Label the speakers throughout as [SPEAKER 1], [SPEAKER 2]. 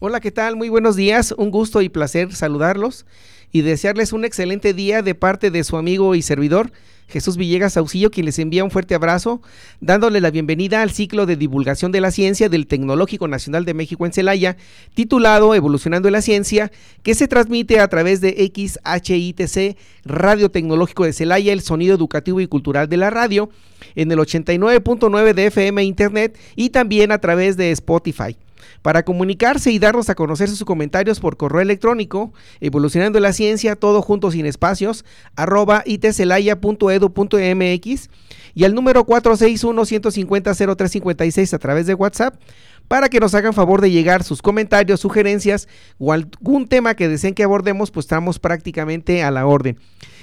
[SPEAKER 1] Hola, ¿qué tal? Muy buenos días. Un gusto y placer saludarlos y desearles un excelente día de parte de su amigo y servidor Jesús Villegas Saucillo, quien les envía un fuerte abrazo, dándole la bienvenida al ciclo de divulgación de la ciencia del Tecnológico Nacional de México en Celaya, titulado Evolucionando la Ciencia, que se transmite a través de XHITC, Radio Tecnológico de Celaya, el sonido educativo y cultural de la radio, en el 89.9 de FM Internet y también a través de Spotify. Para comunicarse y darnos a conocer sus comentarios por correo electrónico, evolucionando la ciencia, todo junto sin espacios, arroba itcelaya.edu.mx y al número 461-150-0356 a través de WhatsApp para que nos hagan favor de llegar sus comentarios, sugerencias o algún tema que deseen que abordemos, pues estamos prácticamente a la orden.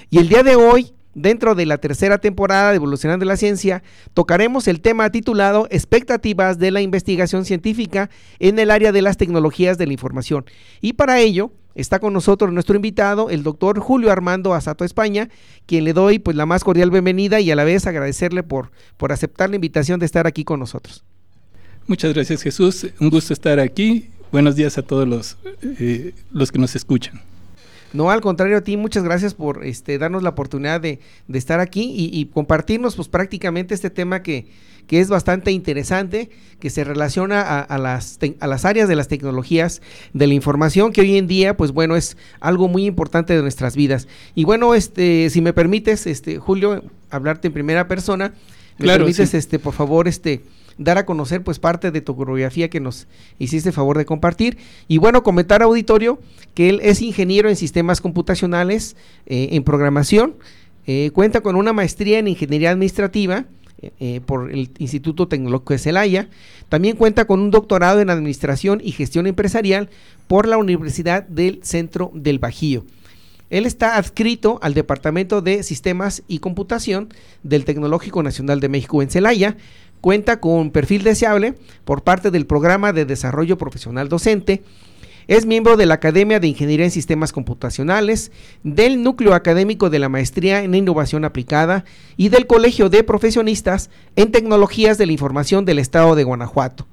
[SPEAKER 1] Y el día de hoy Dentro de la tercera temporada de Evolucionando la Ciencia, tocaremos el tema titulado Expectativas de la investigación científica en el área de las tecnologías de la información. Y para ello está con nosotros nuestro invitado, el doctor Julio Armando Asato España, quien le doy pues la más cordial bienvenida y a la vez agradecerle por, por aceptar la invitación de estar aquí con nosotros.
[SPEAKER 2] Muchas gracias Jesús, un gusto estar aquí. Buenos días a todos los, eh, los que nos escuchan.
[SPEAKER 1] No, al contrario a ti, muchas gracias por este, darnos la oportunidad de, estar aquí y, compartirnos pues prácticamente este tema que, que es bastante interesante, que se relaciona a, las, a las áreas de las tecnologías de la información, que hoy en día, pues bueno, es algo muy importante de nuestras vidas. Y bueno, este, si me permites, este, Julio, hablarte en primera persona, me permites, este, por favor, este, dar a conocer pues parte de tu coreografía que nos hiciste favor de compartir. Y bueno, comentar auditorio que él es ingeniero en sistemas computacionales, eh, en programación, eh, cuenta con una maestría en ingeniería administrativa, eh, por el Instituto Tecnológico de Celaya. También cuenta con un doctorado en Administración y Gestión Empresarial por la Universidad del Centro del Bajío. Él está adscrito al Departamento de Sistemas y Computación del Tecnológico Nacional de México en Celaya, cuenta con perfil deseable por parte del Programa de Desarrollo Profesional Docente, es miembro de la Academia de Ingeniería en Sistemas Computacionales, del Núcleo Académico de la Maestría en Innovación Aplicada y del Colegio de Profesionistas en Tecnologías de la Información del Estado de Guanajuato.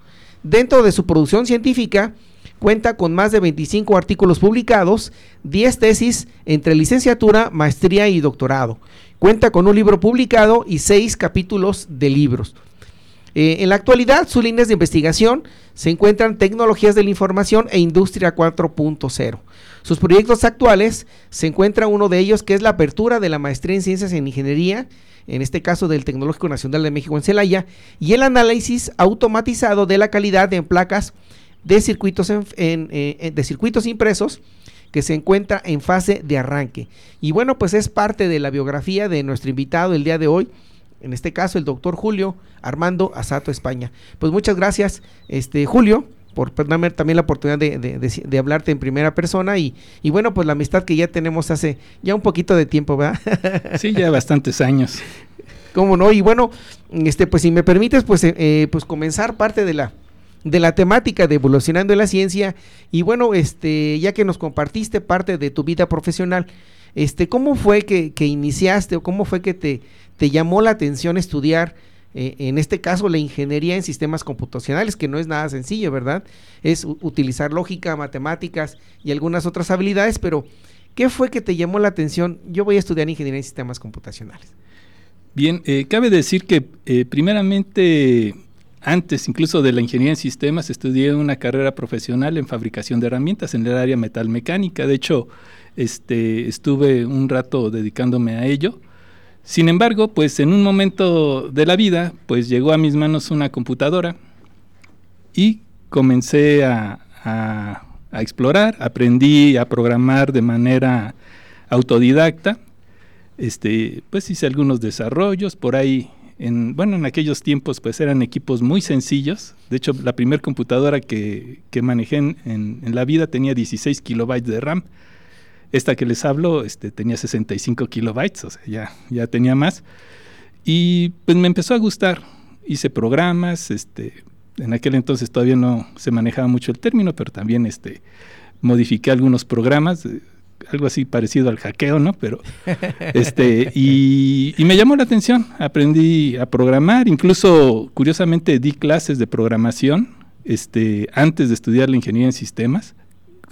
[SPEAKER 1] Dentro de su producción científica, cuenta con más de 25 artículos publicados, 10 tesis entre licenciatura, maestría y doctorado. Cuenta con un libro publicado y 6 capítulos de libros. Eh, en la actualidad, sus líneas de investigación se encuentran tecnologías de la información e industria 4.0. Sus proyectos actuales se encuentra uno de ellos que es la apertura de la maestría en ciencias en ingeniería, en este caso del Tecnológico Nacional de México en Celaya, y el análisis automatizado de la calidad en placas de circuitos, eh, de circuitos impresos que se encuentra en fase de arranque. Y bueno, pues es parte de la biografía de nuestro invitado el día de hoy, en este caso el doctor Julio Armando Asato España. Pues muchas gracias, este Julio, por darme también la oportunidad de, hablarte en primera persona y, y, bueno, pues la amistad que ya tenemos hace ya un poquito de tiempo, ¿verdad?
[SPEAKER 2] Sí, ya bastantes años.
[SPEAKER 1] ¿Cómo no? Y bueno, este, pues si me permites, pues, eh, eh, pues comenzar parte de la, de la temática de evolucionando en la ciencia y bueno, este, ya que nos compartiste parte de tu vida profesional, este, ¿cómo fue que, que iniciaste o cómo fue que te, te llamó la atención estudiar, eh, en este caso, la ingeniería en sistemas computacionales, que no es nada sencillo, ¿verdad? Es utilizar lógica, matemáticas y algunas otras habilidades, pero ¿qué fue que te llamó la atención? Yo voy a estudiar ingeniería en sistemas computacionales.
[SPEAKER 2] Bien, eh, cabe decir que eh, primeramente, antes incluso de la ingeniería en sistemas, estudié una carrera profesional en fabricación de herramientas en el área metalmecánica. De hecho, este, estuve un rato dedicándome a ello. Sin embargo, pues en un momento de la vida, pues llegó a mis manos una computadora y comencé a, explorar, aprendí a programar de manera autodidacta, este, pues hice algunos desarrollos, por ahí en, bueno, en aquellos tiempos pues eran equipos muy sencillos. De hecho, la primera computadora que, que manejé en, en, la vida tenía 16 kilobytes de RAM. Esta que les hablo este, tenía 65 kilobytes, o sea, ya, ya tenía más. Y pues me empezó a gustar. Hice programas, este, en aquel entonces todavía no se manejaba mucho el término, pero también este, modifiqué algunos programas, eh, algo así parecido al hackeo, ¿no? Pero, este, y, me llamó la atención, aprendí a programar, incluso curiosamente di clases de programación, este, antes de estudiar la ingeniería en sistemas,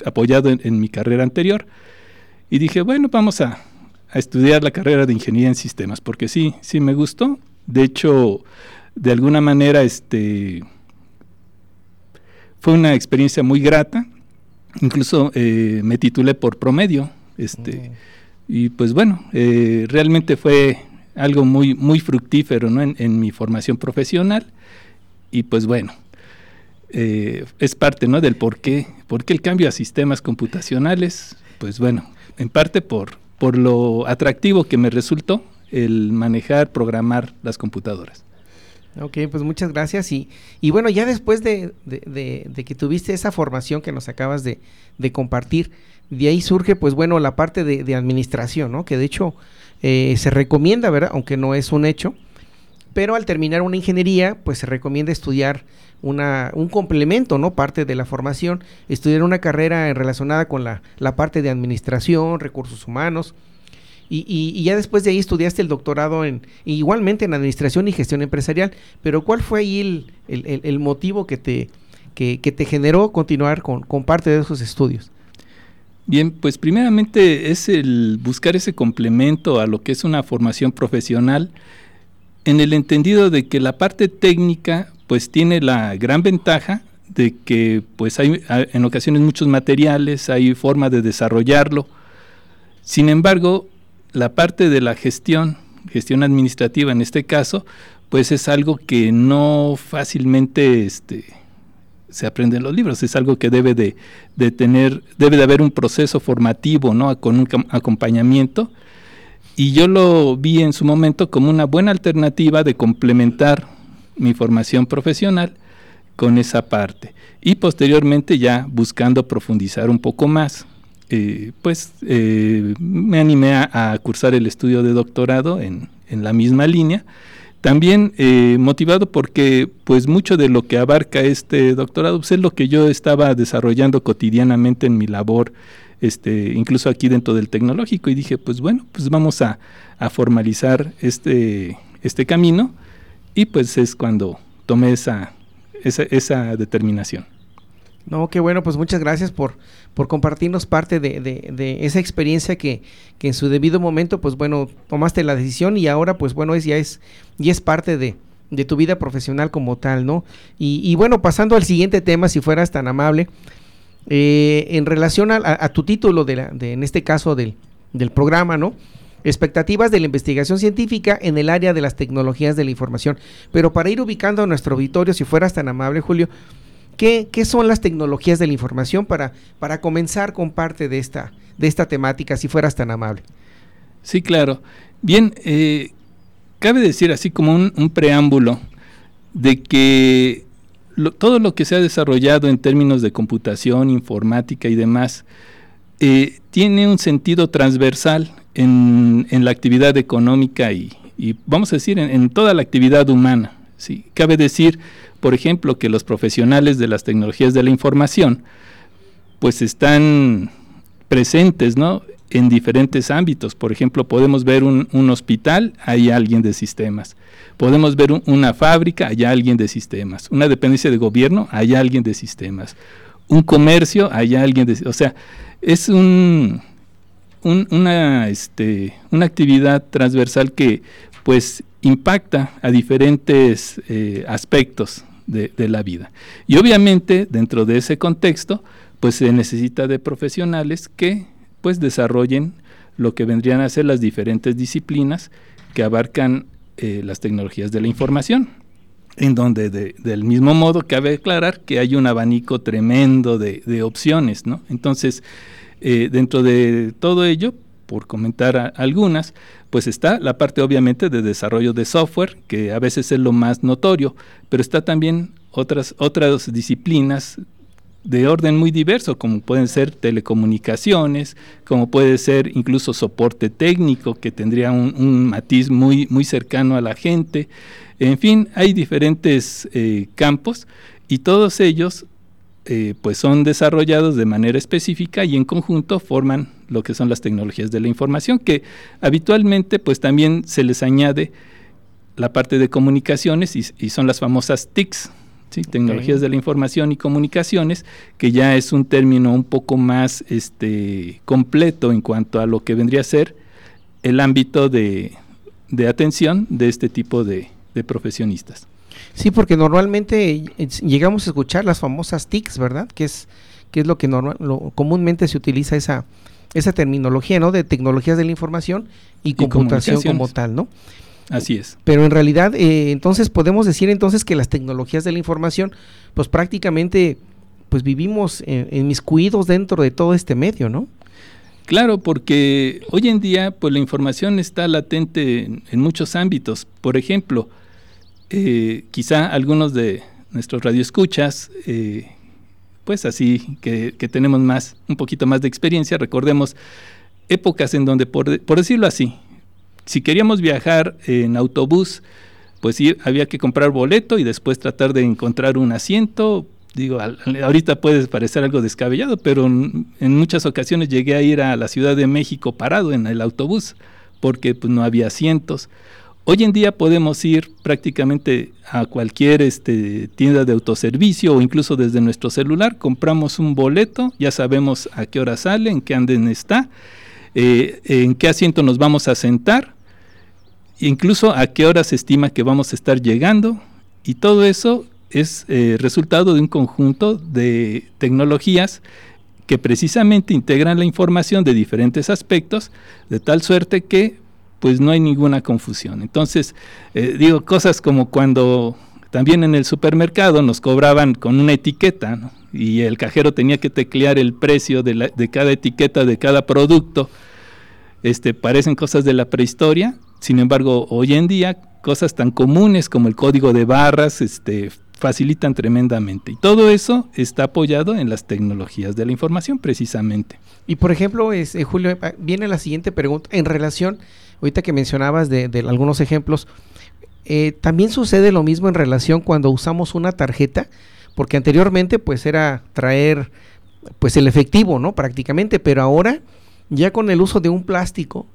[SPEAKER 2] apoyado en, mi carrera anterior, y dije, bueno, vamos a, a estudiar la carrera de ingeniería en sistemas, porque sí, sí me gustó, de hecho, de alguna manera, este, fue una experiencia muy grata. Incluso eh, me titulé por promedio. Este, Y pues bueno, eh, realmente fue algo muy, muy fructífero en, mi formación profesional. Y pues bueno, eh, es parte ¿no? del por qué, por qué el cambio a sistemas computacionales. Pues bueno, en parte por, por lo atractivo que me resultó el manejar, programar las computadoras.
[SPEAKER 1] Ok, pues muchas gracias. Y, y bueno, ya después de, que tuviste esa formación que nos acabas de, compartir, de ahí surge, pues bueno, la parte de, administración, ¿no? Que de hecho eh, se recomienda, ¿verdad? Aunque no es un hecho, pero al terminar una ingeniería, pues se recomienda estudiar una, un complemento, ¿no? Parte de la formación, estudiar una carrera relacionada con la, la parte de administración, recursos humanos, y, ya después de ahí estudiaste el doctorado en igualmente en administración y gestión empresarial, pero ¿cuál fue ahí el, motivo que te, que, te generó continuar con, parte de esos estudios?
[SPEAKER 2] Bien, pues primeramente es el buscar ese complemento a lo que es una formación profesional en el entendido de que la parte técnica pues tiene la gran ventaja de que pues hay en ocasiones muchos materiales, hay forma de desarrollarlo. Sin embargo, la parte de la gestión, gestión administrativa en este caso, pues es algo que no fácilmente este, se aprende en los libros, es algo que debe de, tener, debe de haber un proceso formativo, ¿no? Con un acompañamiento. Y yo lo vi en su momento como una buena alternativa de complementar mi formación profesional con esa parte. Y posteriormente ya buscando profundizar un poco más eh, pues eh, me animé a, cursar el estudio de doctorado en, la misma línea. También eh, motivado porque pues mucho de lo que abarca este doctorado pues, es lo que yo estaba desarrollando cotidianamente en mi labor, este, incluso aquí dentro del tecnológico, y dije, pues bueno, pues vamos a, formalizar este, este camino, y pues es cuando tomé esa, esa determinación.
[SPEAKER 1] No, qué bueno, pues muchas gracias por, por compartirnos parte de, de, esa experiencia que, que, en su debido momento, pues bueno, tomaste la decisión y ahora, pues bueno, es, ya, es, ya es parte de, de tu vida profesional como tal, ¿no? Y, y, bueno, pasando al siguiente tema, si fueras tan amable, eh, en relación a, a, tu título, de, la, de en este caso del, del programa, ¿no? expectativas de la investigación científica en el área de las tecnologías de la información. Pero para ir ubicando a nuestro auditorio, si fueras tan amable, Julio, ¿Qué, son las tecnologías de la información para, para comenzar con parte de esta, de esta temática, si fueras tan amable?
[SPEAKER 2] Sí, claro. Bien, eh, cabe decir así como un, preámbulo de que todo lo que se ha desarrollado en términos de computación, informática y demás, eh, tiene un sentido transversal en, la actividad económica y, vamos a decir, en, toda la actividad humana. ¿Sí? Cabe decir, por ejemplo, que los profesionales de las tecnologías de la información, pues están presentes, ¿no? En diferentes ámbitos. Por ejemplo, podemos ver un, hospital, hay alguien de sistemas. Podemos ver una fábrica, hay alguien de sistemas. Una dependencia de gobierno, hay alguien de sistemas. Un comercio, hay alguien de... O sea, es un, una, este, una actividad transversal que pues impacta a diferentes eh, aspectos de, la vida. Y obviamente dentro de ese contexto, pues se necesita de profesionales que pues desarrollen lo que vendrían a ser las diferentes disciplinas que abarcan eh, las tecnologías de la información, en donde del mismo modo cabe aclarar que hay un abanico tremendo de, opciones, ¿no? Entonces, eh, dentro de todo ello, por comentar algunas, pues está la parte obviamente de desarrollo de software, que a veces es lo más notorio, pero está también otras, otras disciplinas de orden muy diverso, como pueden ser telecomunicaciones, como puede ser incluso soporte técnico, que tendría un, matiz muy, muy cercano a la gente. En fin, hay diferentes eh, campos y todos ellos eh, pues son desarrollados de manera específica y en conjunto forman lo que son las tecnologías de la información, que habitualmente pues también se les añade la parte de comunicaciones y, y son las famosas TICs, ¿sí? tecnologías de la información y comunicaciones, que ya es un término un poco más este, completo en cuanto a lo que vendría a ser el ámbito de, atención de este tipo de, profesionistas.
[SPEAKER 1] Sí, porque normalmente llegamos a escuchar las famosas TICs, ¿verdad? Que es, que es lo que normal, lo, comúnmente se utiliza esa, esa terminología, ¿no? De tecnologías de la información y, computación como tal, ¿no?
[SPEAKER 2] Así es.
[SPEAKER 1] Pero en realidad, eh, entonces podemos decir entonces que las tecnologías de la información, pues prácticamente, pues vivimos en, mis cuidos dentro de todo este medio, ¿no?
[SPEAKER 2] Claro, porque hoy en día, pues la información está latente en, muchos ámbitos. Por ejemplo, eh, quizá algunos de nuestros radioescuchas, eh, pues así que, tenemos más, un poquito más de experiencia, recordemos épocas en donde, por, por decirlo así, si queríamos viajar en autobús, pues sí, había que comprar boleto y después tratar de encontrar un asiento. Digo, ahorita puede parecer algo descabellado, pero en muchas ocasiones llegué a ir a la Ciudad de México parado en el autobús porque pues, no había asientos. Hoy en día podemos ir prácticamente a cualquier este, tienda de autoservicio o incluso desde nuestro celular, compramos un boleto, ya sabemos a qué hora sale, en qué anden está eh, en qué asiento nos vamos a sentar, incluso a qué hora se estima que vamos a estar llegando, y todo eso es eh, resultado de un conjunto de tecnologías que precisamente integran la información de diferentes aspectos, de tal suerte que pues no hay ninguna confusión. Entonces, eh, digo cosas como cuando también en el supermercado nos cobraban con una etiqueta, ¿no? y el cajero tenía que teclear el precio de, de cada etiqueta de cada producto. Este, parecen cosas de la prehistoria, sin embargo, hoy en día cosas tan comunes como el código de barras este, facilitan tremendamente. Y todo eso está apoyado en las tecnologías de la información precisamente.
[SPEAKER 1] Y por ejemplo, es, eh, Julio, ah, viene la siguiente pregunta en relación, ahorita que mencionabas de, de algunos ejemplos, eh, también sucede lo mismo en relación cuando usamos una tarjeta porque anteriormente pues era traer pues el efectivo, ¿no? Prácticamente, pero ahora ya con el uso de un plástico,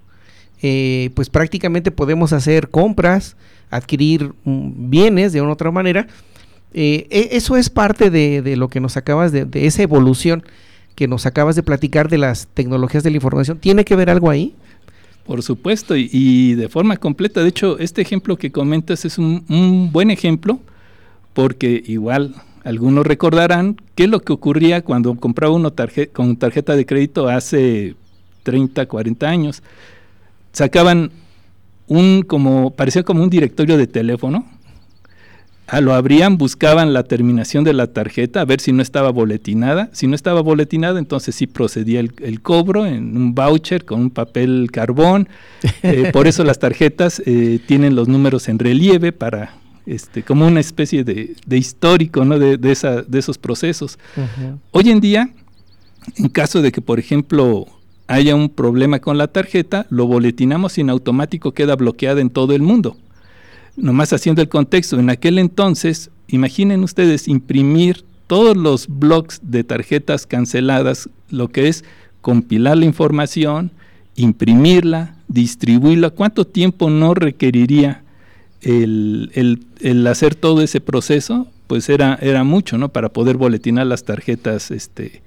[SPEAKER 1] eh, pues prácticamente podemos hacer compras, adquirir mm, bienes de una u otra manera. Eh, e, eso es parte de, lo que nos acabas de, de esa evolución que nos acabas de platicar de las tecnologías de la información. ¿Tiene que ver algo ahí?
[SPEAKER 2] Por supuesto, y, de forma completa. De hecho, este ejemplo que comentas es un, un buen ejemplo, porque igual algunos recordarán qué es lo que ocurría cuando compraba uno con tarjeta de crédito hace 30, 40 años. Sacaban un como parecía como un directorio de teléfono. A lo abrían, buscaban la terminación de la tarjeta a ver si no estaba boletinada. Si no estaba boletinada, entonces sí procedía el, cobro en un voucher con un papel carbón. Eh, por eso las tarjetas eh, tienen los números en relieve para este, como una especie de, histórico ¿no? de, esa, de, esos procesos. Hoy en día, en caso de que, por ejemplo, haya un problema con la tarjeta, lo boletinamos y en automático queda bloqueada en todo el mundo. Nomás haciendo el contexto, en aquel entonces, imaginen ustedes imprimir todos los blogs de tarjetas canceladas, lo que es compilar la información, imprimirla, distribuirla, ¿cuánto tiempo no requeriría el, hacer todo ese proceso, pues era, era mucho, ¿no? Para poder boletinar las tarjetas este,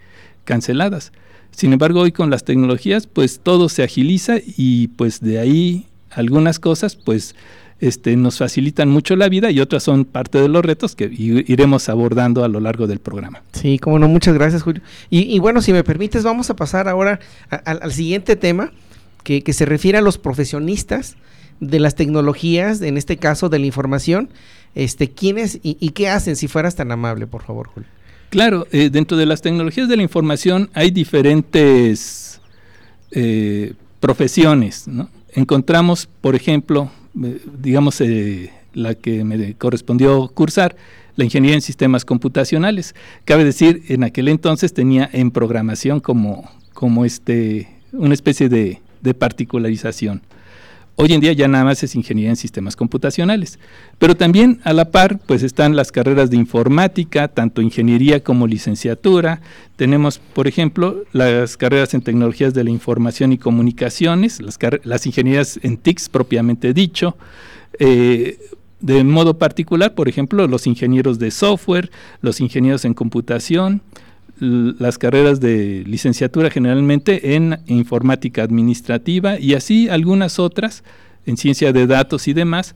[SPEAKER 2] canceladas. Sin embargo, hoy con las tecnologías, pues todo se agiliza y pues de ahí algunas cosas, pues este, nos facilitan mucho la vida y otras son parte de los retos que iremos abordando a lo largo del programa.
[SPEAKER 1] Sí, como no, muchas gracias, Julio. Y, bueno, si me permites, vamos a pasar ahora al siguiente tema que, que, se refiere a los profesionistas de las tecnologías, en este caso de la información, este, quiénes y, qué hacen, si fueras tan amable, por favor, Julio.
[SPEAKER 2] Claro, eh, dentro de las tecnologías de la información hay diferentes eh, profesiones, ¿no? encontramos, por ejemplo, digamos, eh, la que me correspondió cursar, la ingeniería en sistemas computacionales. Cabe decir, en aquel entonces tenía en programación como, como este, una especie de, de particularización. Hoy en día ya nada más es ingeniería en sistemas computacionales. Pero también a la par, pues están las carreras de informática, tanto ingeniería como licenciatura. Tenemos, por ejemplo, las carreras en tecnologías de la información y comunicaciones, las, ingenierías en TICS propiamente dicho. Eh, de modo particular, por ejemplo, los ingenieros de software, los ingenieros en computación, las carreras de licenciatura generalmente en informática administrativa y así algunas otras en ciencia de datos y demás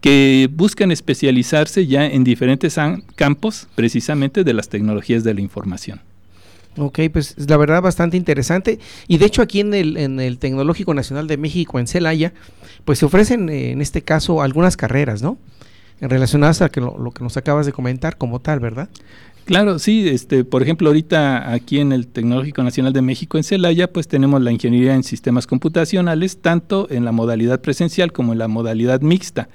[SPEAKER 2] que buscan especializarse ya en diferentes campos precisamente de las tecnologías de la información.
[SPEAKER 1] Ok, pues la verdad bastante interesante. Y de hecho aquí en el, en el Tecnológico Nacional de México, en Celaya, pues se ofrecen eh, en este caso algunas carreras, ¿no? Relacionadas a que lo, que nos acabas de comentar como tal, ¿verdad?
[SPEAKER 2] Claro, sí, este, por ejemplo, ahorita aquí en el Tecnológico Nacional de México en Celaya, pues tenemos la ingeniería en sistemas computacionales, tanto en la modalidad presencial como en la modalidad mixta.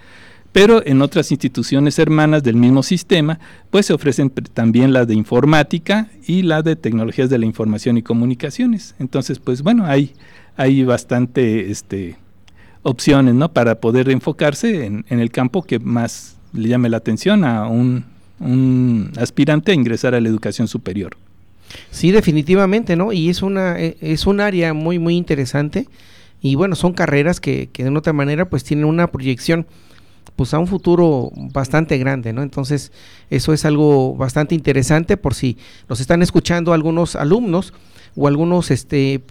[SPEAKER 2] Pero en otras instituciones hermanas del mismo sistema, pues se ofrecen también la de informática y la de tecnologías de la información y comunicaciones. Entonces, pues bueno, hay, hay bastante este, opciones ¿no? para poder enfocarse en, en el campo que más le llame la atención a un un aspirante a ingresar a la educación superior.
[SPEAKER 1] Sí, definitivamente, ¿no? Y es una e, es un área muy muy interesante y bueno, son carreras que, que de otra manera pues tienen una proyección pues a un futuro bastante grande, ¿no? Entonces, eso es algo bastante interesante por si nos están escuchando algunos alumnos o algunos este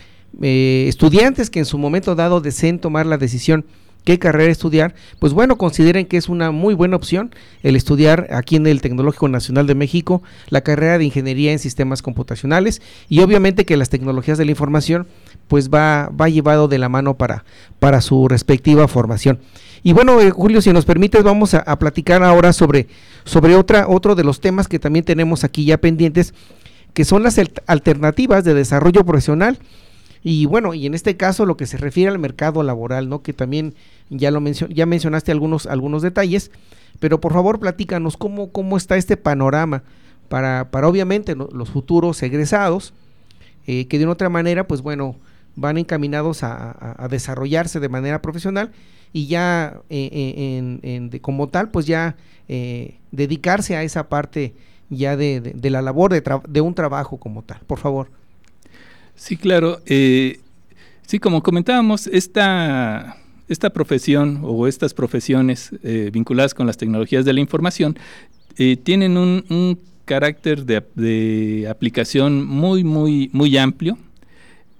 [SPEAKER 1] eh, estudiantes que en su momento dado deseen tomar la decisión qué carrera estudiar, pues bueno, consideren que es una muy buena opción el estudiar aquí en el Tecnológico Nacional de México la carrera de Ingeniería en Sistemas Computacionales y obviamente que las tecnologías de la información pues va, va llevado de la mano para, para su respectiva formación. Y bueno, eh, Julio, si nos permites, vamos a, a, platicar ahora sobre, sobre otra, otro de los temas que también tenemos aquí ya pendientes, que son las alternativas de desarrollo profesional. Y bueno, y en este caso lo que se refiere al mercado laboral, ¿no? Que también ya lo ya mencionaste algunos, algunos detalles, pero por favor platícanos cómo, cómo está este panorama para, para obviamente los futuros egresados, eh, que de una otra manera, pues bueno, van encaminados a, desarrollarse de manera profesional y ya eh, eh, en, como tal, pues ya dedicarse a esa parte ya de, la labor de, un trabajo como tal. Por favor.
[SPEAKER 2] Sí, claro. sí, como comentábamos, esta esta profesión o estas profesiones eh, vinculadas con las tecnologías de la información eh, tienen un, carácter de, aplicación muy, muy, muy amplio,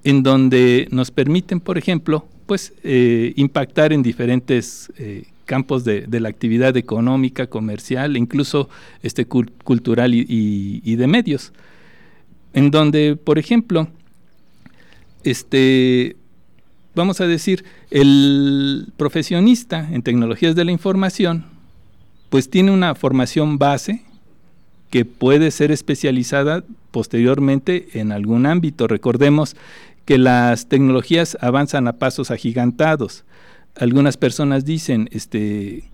[SPEAKER 2] en donde nos permiten, por ejemplo, pues eh, impactar en diferentes campos de, la actividad económica, comercial, incluso este, cultural y, de medios, en donde, por ejemplo, este, vamos a decir, el profesionista en tecnologías de la información, pues tiene una formación base que puede ser especializada posteriormente en algún ámbito. Recordemos que las tecnologías avanzan a pasos agigantados. Algunas personas dicen, este,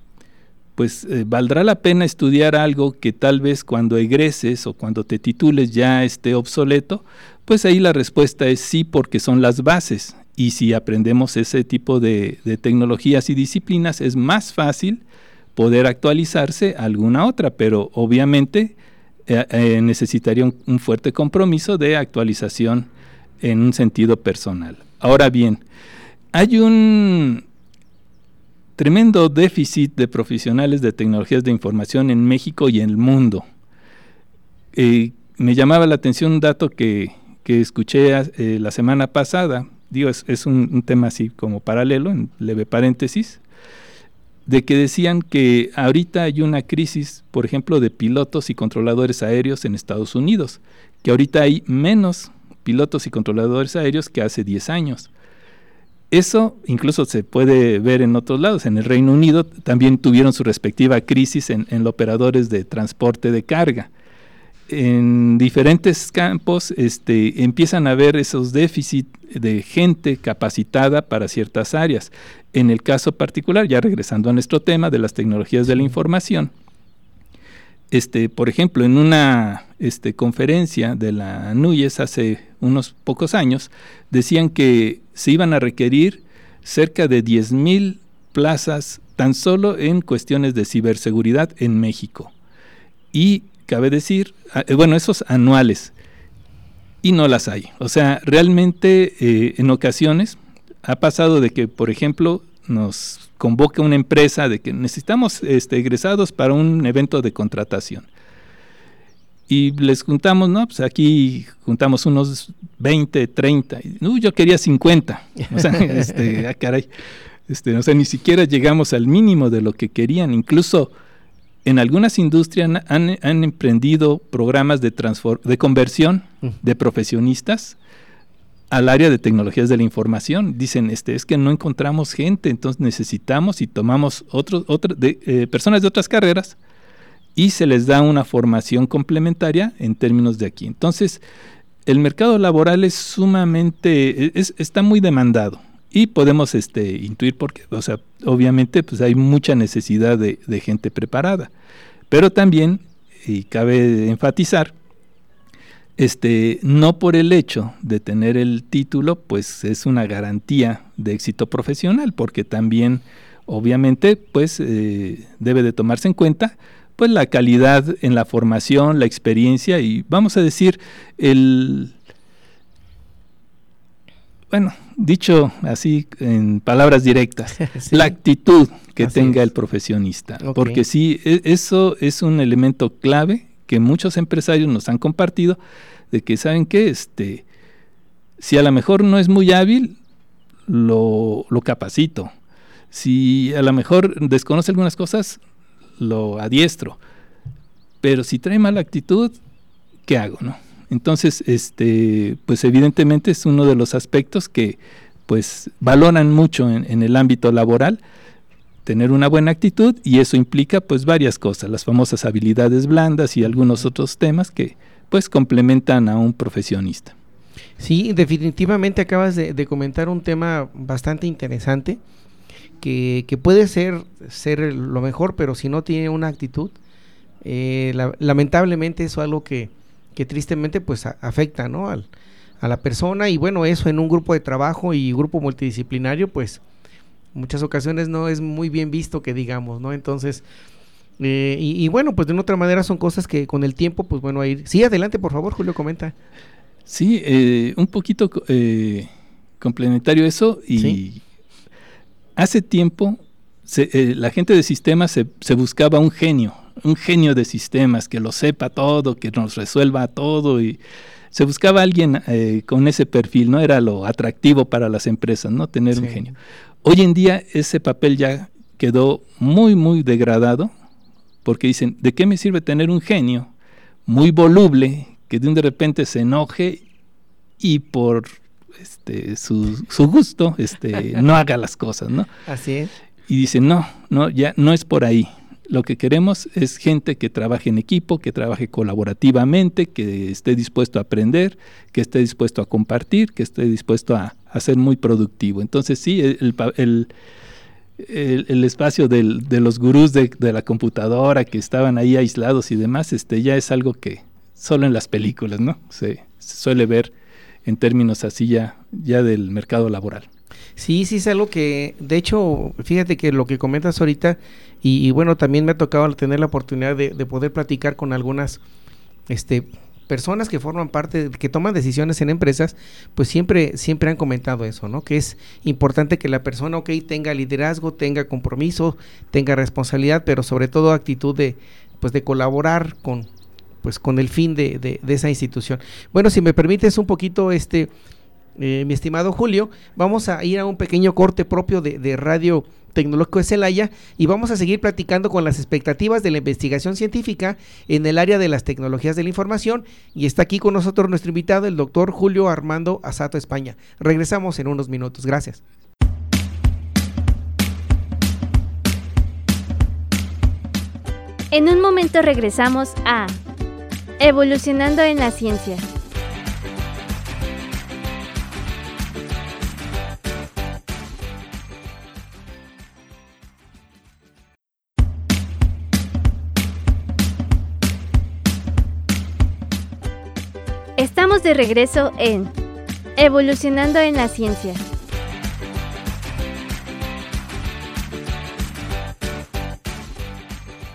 [SPEAKER 2] pues eh, valdrá la pena estudiar algo que tal vez cuando egreses o cuando te titules ya esté obsoleto, pues ahí la respuesta es sí porque son las bases y si aprendemos ese tipo de, tecnologías y disciplinas, es más fácil poder actualizarse alguna otra, pero obviamente eh, eh, necesitaría un, fuerte compromiso de actualización en un sentido personal. Ahora bien, hay un tremendo déficit de profesionales de tecnologías de información en México y en el mundo. Eh, me llamaba la atención un dato que, escuché la semana pasada digo, es, un, tema así como paralelo, en leve paréntesis, de que decían que ahorita hay una crisis, por ejemplo, de pilotos y controladores aéreos en Estados Unidos, que ahorita hay menos pilotos y controladores aéreos que hace 10 años. Eso incluso se puede ver en otros lados. En el Reino Unido también tuvieron su respectiva crisis en, en los operadores de transporte de carga. En diferentes campos este, empiezan a haber esos déficits de gente capacitada para ciertas áreas. En el caso particular, ya regresando a nuestro tema de las tecnologías de la información, este, por ejemplo, en una este, conferencia de la NUYES hace unos pocos años, decían que se iban a requerir cerca de 10.000 plazas tan solo en cuestiones de ciberseguridad en México. Y cabe decir, ah, eh, bueno, esos anuales, y no las hay. O sea, realmente eh, en ocasiones ha pasado de que, por ejemplo, nos convoca una empresa de que necesitamos este, egresados para un evento de contratación. Y les juntamos, ¿no? Pues aquí juntamos unos 20, 30. Y, yo quería 50. O sea, este, ah, caray. Este, o sea, ni siquiera llegamos al mínimo de lo que querían. Incluso en algunas industrias han, emprendido programas de, de conversión de profesionistas al área de tecnologías de la información. Dicen, este, es que no encontramos gente, entonces necesitamos y tomamos otros, de, eh, personas de otras carreras y se les da una formación complementaria en términos de aquí. Entonces, el mercado laboral es sumamente, está muy demandado y podemos este, intuir porque, o sea, obviamente pues hay mucha necesidad de, gente preparada, pero también, y cabe enfatizar, este, no por el hecho de tener el título, pues es una garantía de éxito profesional, porque también, obviamente, pues eh, debe de tomarse en cuenta pues la calidad en la formación, la experiencia y vamos a decir el bueno, dicho así en palabras directas, la actitud que tenga el profesionista, porque sí, e, eso es un elemento clave que muchos empresarios nos han compartido, de que saben que este, si a lo mejor no es muy hábil, lo, lo capacito. Si a lo mejor desconoce algunas cosas, lo adiestro. Pero si trae mala actitud, ¿qué hago? No? Entonces, este, pues evidentemente es uno de los aspectos que pues valoran mucho en, en el ámbito laboral tener una buena actitud y eso implica pues varias cosas, las famosas habilidades blandas y algunos otros temas que pues complementan a un profesionista.
[SPEAKER 1] Sí, definitivamente acabas de, comentar un tema bastante interesante que, puede ser, ser lo mejor, pero si no tiene una actitud, eh, lamentablemente eso es algo que, que tristemente pues afecta ¿no? Al, a la persona y bueno, eso en un grupo de trabajo y grupo multidisciplinario pues muchas ocasiones no es muy bien visto que digamos, ¿no? Entonces, eh, y, bueno, pues de una otra manera son cosas que con el tiempo, pues bueno, ir. Sí, adelante, por favor, Julio, comenta.
[SPEAKER 2] Sí, eh, un poquito eh, complementario eso y hace tiempo la gente de sistemas se, se, buscaba un genio, un genio de sistemas que lo sepa todo, que nos resuelva todo y se buscaba alguien con ese perfil, ¿no? Era lo atractivo para las empresas, ¿no? Tener un genio. Hoy en día ese papel ya quedó muy, muy degradado, porque dicen, ¿de qué me sirve tener un genio muy voluble que de un de repente se enoje y por este, su, gusto este, no haga las cosas, ¿no?
[SPEAKER 1] Así es.
[SPEAKER 2] Y dicen, no, no, ya no es por ahí. Lo que queremos es gente que trabaje en equipo, que trabaje colaborativamente, que esté dispuesto a aprender, que esté dispuesto a compartir, que esté dispuesto a, ser muy productivo. Entonces sí, el, espacio de los gurús de, la computadora que estaban ahí aislados y demás, este ya es algo que solo en las películas, ¿no? Se, suele ver en términos así ya, ya del mercado laboral.
[SPEAKER 1] Sí, sí es algo que, de hecho, fíjate que lo que comentas ahorita, y, bueno, también me ha tocado tener la oportunidad de, de poder platicar con algunas este, personas que forman parte, que toman decisiones en empresas, pues siempre, siempre han comentado eso, ¿no? Que es importante que la persona, ok, tenga liderazgo, tenga compromiso, tenga responsabilidad, pero sobre todo actitud de, pues de colaborar con, pues con el fin de, de, de esa institución. Bueno, si me permites un poquito, este, eh, mi estimado Julio, vamos a ir a un pequeño corte propio de, de Radio Tecnológico de Celaya y vamos a seguir platicando con las expectativas de la investigación científica en el área de las tecnologías de la información y está aquí con nosotros nuestro invitado, el doctor Julio Armando Asato España. Regresamos en unos minutos. Gracias.
[SPEAKER 3] En un momento regresamos a Evolucionando en la ciencia. Estamos de regreso en Evolucionando en la ciencia.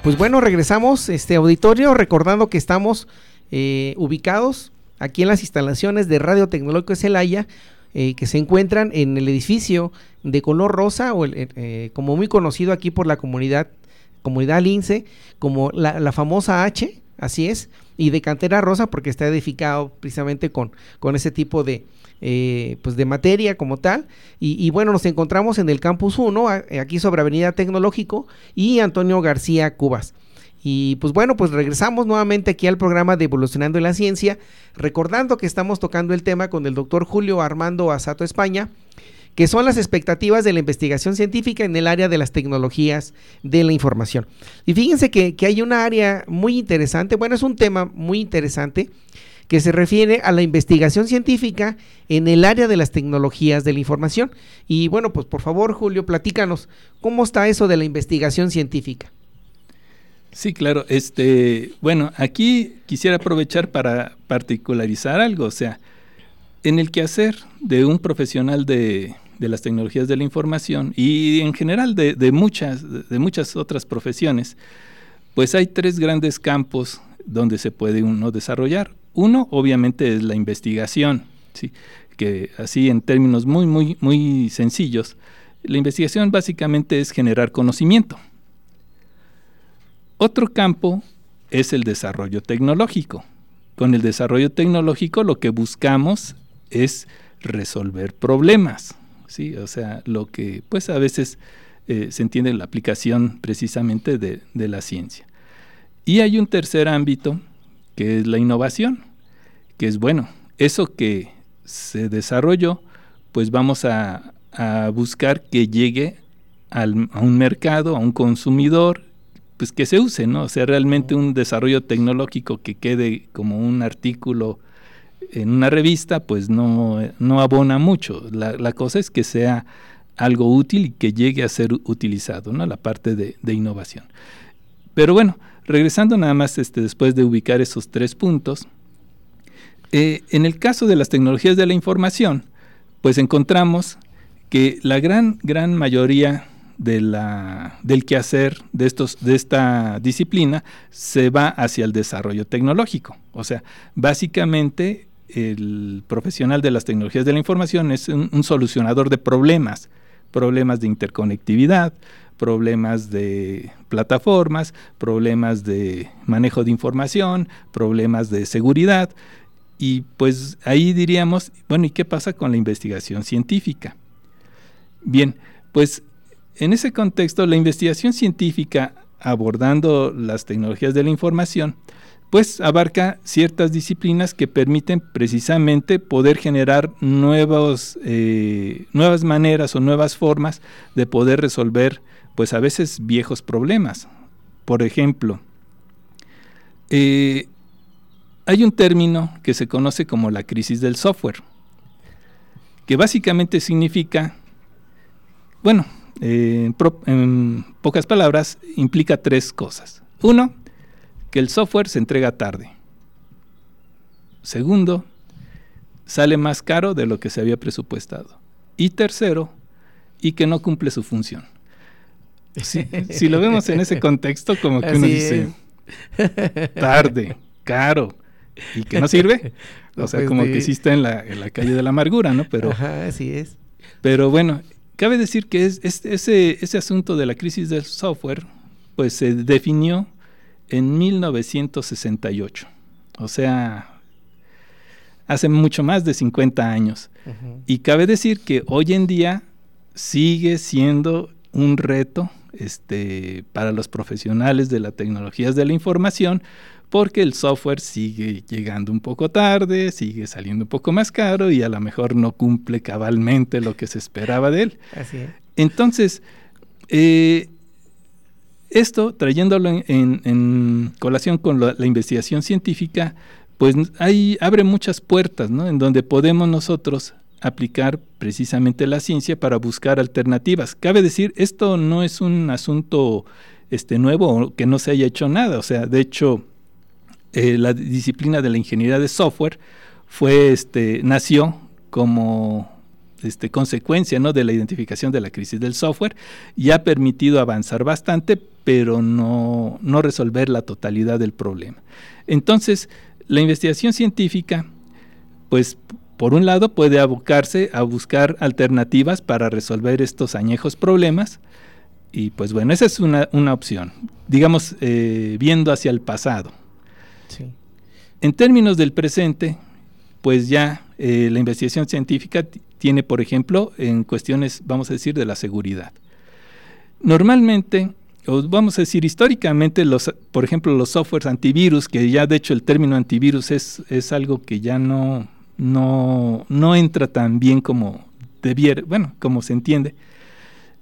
[SPEAKER 1] Pues bueno, regresamos este auditorio recordando que estamos eh, ubicados aquí en las instalaciones de Radio Tecnológico de eh, que se encuentran en el edificio de color rosa, o eh, como muy conocido aquí por la comunidad, comunidad Lince, como la, la famosa H, así es, y de cantera rosa porque está edificado precisamente con, con ese tipo de, eh, pues de materia como tal. Y, bueno, nos encontramos en el Campus 1, aquí sobre Avenida Tecnológico, y Antonio García Cubas. Y pues bueno, pues regresamos nuevamente aquí al programa de Evolucionando en la Ciencia, recordando que estamos tocando el tema con el doctor Julio Armando Asato España, que son las expectativas de la investigación científica en el área de las tecnologías de la información. Y fíjense que, que hay una área muy interesante, bueno, es un tema muy interesante que se refiere a la investigación científica en el área de las tecnologías de la información. Y bueno, pues por favor, Julio, platícanos, ¿cómo está eso de la investigación científica?
[SPEAKER 2] Sí, claro. Este, bueno, aquí quisiera aprovechar para particularizar algo, o sea, en el quehacer de un profesional de, las tecnologías de la información y en general de, muchas, de muchas otras profesiones, pues hay tres grandes campos donde se puede uno desarrollar. Uno, obviamente, es la investigación, que así en términos muy, muy, muy sencillos, la investigación básicamente es generar conocimiento. Otro campo es el desarrollo tecnológico. Con el desarrollo tecnológico lo que buscamos es resolver problemas, ¿sí? O sea, lo que pues a veces eh, se entiende la aplicación precisamente de, de la ciencia. Y hay un tercer ámbito que es la innovación, que es bueno, eso que se desarrolló, pues vamos a, buscar que llegue a un mercado, a un consumidor, pues que se use, ¿no? O sea, realmente un desarrollo tecnológico que quede como un artículo en una revista, pues no, no abona mucho. La, cosa es que sea algo útil y que llegue a ser utilizado, ¿no? La parte de, de innovación. Pero bueno, Regresando nada más este, después de ubicar esos tres puntos, eh, en el caso de las tecnologías de la información, pues encontramos que la gran, gran mayoría de la, del quehacer de, estos, de esta disciplina se va hacia el desarrollo tecnológico. O sea, básicamente el profesional de las tecnologías de la información es un solucionador de problemas, problemas de interconectividad, problemas de plataformas, problemas de manejo de información, problemas de seguridad. Y pues ahí diríamos, bueno, ¿y qué pasa con la investigación científica? Bien, pues en ese contexto la investigación científica abordando las tecnologías de la información, pues abarca ciertas disciplinas que permiten precisamente poder generar nuevos, eh, nuevas maneras o nuevas formas de poder resolver pues a veces viejos problemas. Por ejemplo, eh, hay un término que se conoce como la crisis del software, que básicamente significa, bueno, en pocas palabras, implica tres cosas. Uno, que el software se entrega tarde. Segundo, sale más caro de lo que se había presupuestado. Y tercero, y que no cumple su función. si lo vemos en ese contexto, como que uno dice, tarde, caro, y que no sirve. O sea, pues como que sí está en la, calle de la amargura, ¿no? Pero,
[SPEAKER 1] así es.
[SPEAKER 2] Pero bueno, cabe decir que es, ese, ese asunto de la crisis del software, pues se definió en 1968. O sea, hace mucho más de 50 años. Y cabe decir que hoy en día sigue siendo un reto este, para los profesionales de las tecnologías de la información, porque el software sigue llegando un poco tarde, sigue saliendo un poco más caro y a lo mejor no cumple cabalmente lo que se esperaba de él. Entonces, eh, Esto, trayéndolo en, colación con la, investigación científica, pues ahí abre muchas puertas, ¿no? En donde podemos nosotros aplicar precisamente la ciencia para buscar alternativas. Cabe decir, esto no es un asunto este, nuevo que no se haya hecho nada. O sea, de hecho, eh, la disciplina de la ingeniería de software fue, este, nació como este, consecuencia ¿no? de la identificación de la crisis del software y ha permitido avanzar bastante, pero no, no resolver la totalidad del problema. Entonces, la investigación científica, pues por un lado puede abocarse a buscar alternativas para resolver estos añejos problemas, y pues bueno, esa es una, una opción, digamos, eh, viendo hacia el pasado. En términos del presente, pues ya eh, la investigación científica tiene, por ejemplo, en cuestiones, vamos a decir, de la seguridad. Normalmente, o vamos a decir históricamente, los, por ejemplo, los softwares antivirus, que ya de hecho el término antivirus es, es algo que ya no, no, no entra tan bien como debiera, bueno, como se entiende,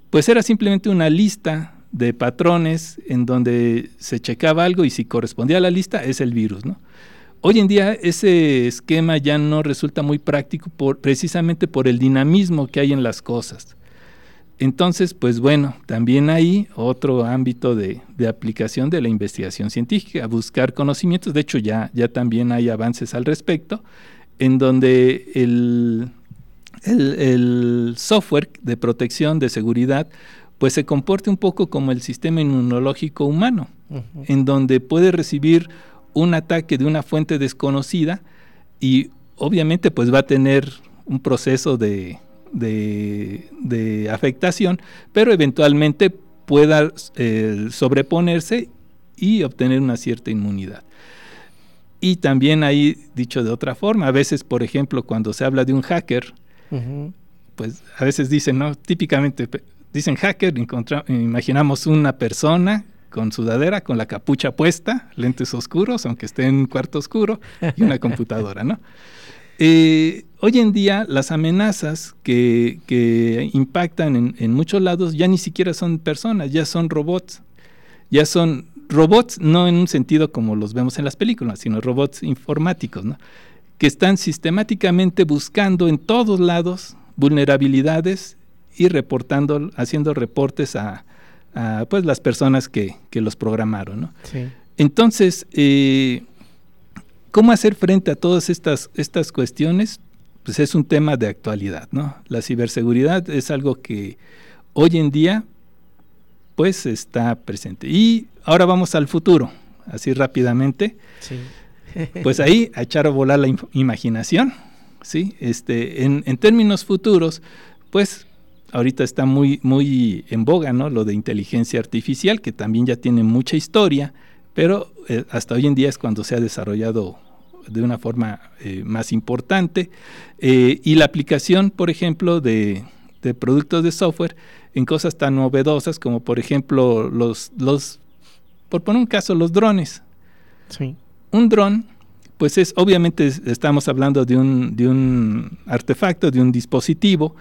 [SPEAKER 2] pues era simplemente una lista de patrones en donde se checaba algo y si correspondía a la lista es el virus, ¿no? Hoy en día ese esquema ya no resulta muy práctico por, precisamente por el dinamismo que hay en las cosas. Entonces, pues bueno, también hay otro ámbito de, aplicación de la investigación científica, buscar conocimientos. De hecho, ya, ya también hay avances al respecto, en donde el, el, software de protección, de seguridad, pues se comporte un poco como el sistema inmunológico humano, en donde puede recibir un ataque de una fuente desconocida y obviamente pues va a tener un proceso de, de, afectación, pero eventualmente pueda eh, sobreponerse y obtener una cierta inmunidad. Y también hay, dicho de otra forma, a veces, por ejemplo, cuando se habla de un hacker, pues a veces dicen, ¿no? Típicamente dicen hacker, imaginamos una persona con sudadera, con la capucha puesta, lentes oscuros, aunque esté en cuarto oscuro, y una computadora, ¿no? Eh, hoy en día las amenazas que, impactan en, muchos lados ya ni siquiera son personas, ya son robots. Ya son robots no en un sentido como los vemos en las películas, sino robots informáticos, ¿no? que están sistemáticamente buscando en todos lados vulnerabilidades y reportando, haciendo reportes a, pues las personas que, los programaron. ¿no? Entonces, eh, ¿cómo hacer frente a todas estas, estas cuestiones? Pues es un tema de actualidad. ¿no? La ciberseguridad es algo que hoy en día pues está presente. Y ahora vamos al futuro, así rápidamente. Pues ahí a echar a volar la imaginación. ¿sí? Este, en, en términos futuros, pues ahorita está muy, muy en boga, ¿no? Lo de inteligencia artificial, que también ya tiene mucha historia, pero eh, hasta hoy en día es cuando se ha desarrollado de una forma eh, más importante. Eh, y la aplicación, por ejemplo, de, productos de software en cosas tan novedosas como, por ejemplo, los, los por poner un caso, los drones. Sí. Un dron pues es obviamente estamos hablando de un, de un artefacto, de un dispositivo